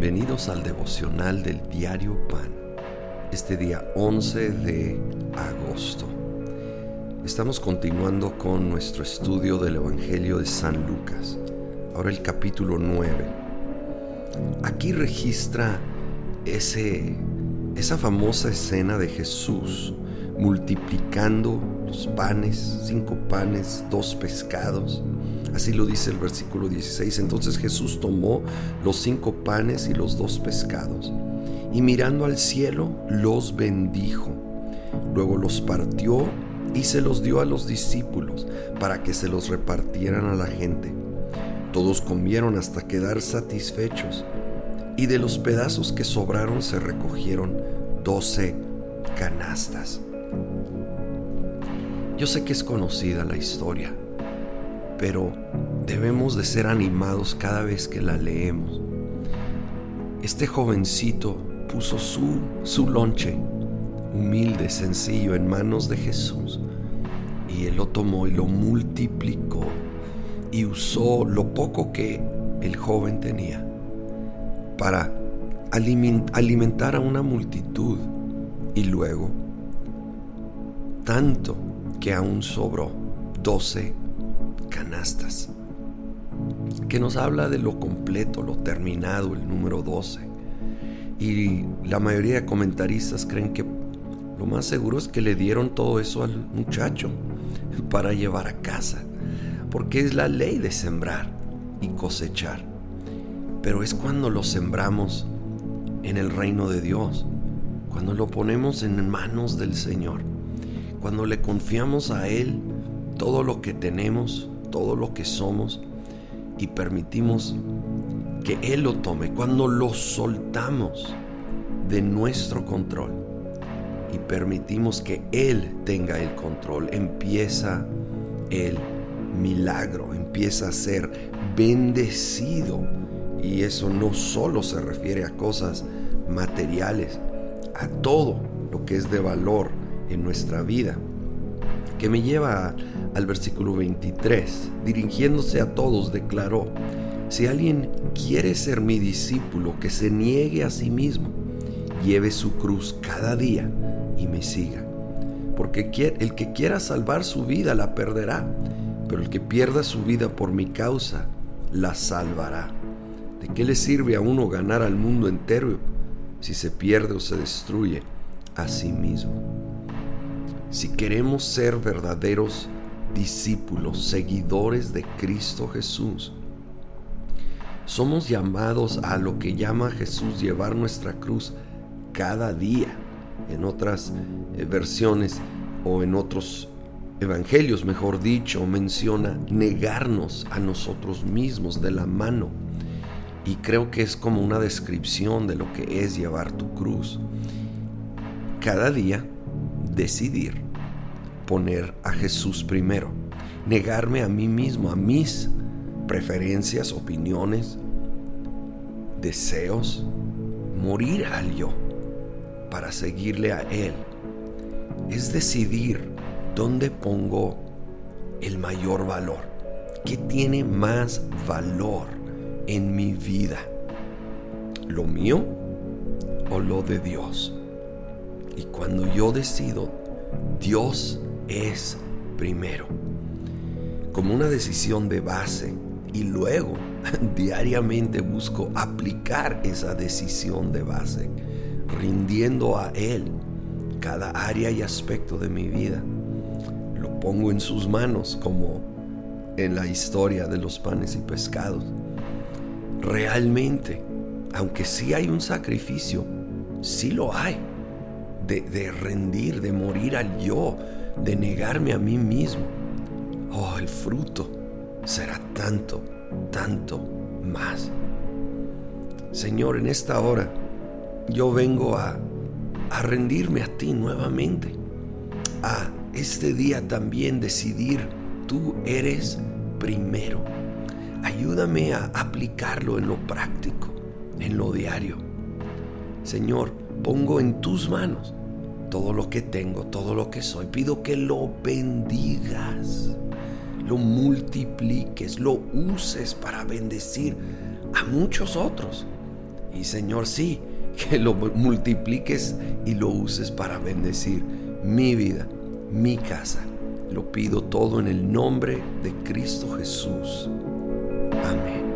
Bienvenidos al devocional del diario Pan, este día 11 de agosto. Estamos continuando con nuestro estudio del Evangelio de San Lucas, ahora el capítulo 9. Aquí registra ese, esa famosa escena de Jesús multiplicando los panes, cinco panes, dos pescados. Así lo dice el versículo 16. Entonces Jesús tomó los cinco panes y los dos pescados, y mirando al cielo los bendijo. Luego los partió y se los dio a los discípulos para que se los repartieran a la gente. Todos comieron hasta quedar satisfechos, y de los pedazos que sobraron se recogieron doce canastas. Yo sé que es conocida la historia, pero debemos de ser animados cada vez que la leemos. Este jovencito puso su, su lonche, humilde, sencillo, en manos de Jesús, y él lo tomó y lo multiplicó y usó lo poco que el joven tenía para alimentar a una multitud y luego tanto que aún sobró 12 que nos habla de lo completo, lo terminado, el número 12. Y la mayoría de comentaristas creen que lo más seguro es que le dieron todo eso al muchacho para llevar a casa, porque es la ley de sembrar y cosechar. Pero es cuando lo sembramos en el reino de Dios, cuando lo ponemos en manos del Señor cuando le confiamos a Él todo lo que tenemos, todo lo que somos y permitimos que Él lo tome, cuando lo soltamos de nuestro control y permitimos que Él tenga el control, empieza el milagro, empieza a ser bendecido. Y eso no solo se refiere a cosas materiales, a todo lo que es de valor en nuestra vida. Que me lleva al versículo 23. Dirigiéndose a todos, declaró, si alguien quiere ser mi discípulo, que se niegue a sí mismo, lleve su cruz cada día y me siga. Porque el que quiera salvar su vida la perderá, pero el que pierda su vida por mi causa la salvará. ¿De qué le sirve a uno ganar al mundo entero si se pierde o se destruye a sí mismo? Si queremos ser verdaderos discípulos, seguidores de Cristo Jesús, somos llamados a lo que llama Jesús llevar nuestra cruz cada día. En otras eh, versiones o en otros evangelios, mejor dicho, menciona negarnos a nosotros mismos de la mano. Y creo que es como una descripción de lo que es llevar tu cruz. Cada día decidir poner a Jesús primero, negarme a mí mismo, a mis preferencias, opiniones, deseos, morir al yo para seguirle a Él. Es decidir dónde pongo el mayor valor, qué tiene más valor en mi vida, lo mío o lo de Dios. Y cuando yo decido, Dios es primero, como una decisión de base y luego diariamente busco aplicar esa decisión de base, rindiendo a Él cada área y aspecto de mi vida. Lo pongo en sus manos como en la historia de los panes y pescados. Realmente, aunque sí hay un sacrificio, sí lo hay de, rendir, de morir al yo, de negarme a mí mismo. Oh, el fruto será tanto, tanto más. Señor, en esta hora yo vengo a, a rendirme a ti nuevamente. A este día también decidir, tú eres primero. Ayúdame a aplicarlo en lo práctico, en lo diario. Señor, pongo en tus manos todo lo que tengo, todo lo que soy. Pido que lo bendigas, lo multipliques, lo uses para bendecir a muchos otros. Y Señor, sí, que lo multipliques y lo uses para bendecir mi vida, mi casa. Lo pido todo en el nombre de Cristo Jesús. Amén.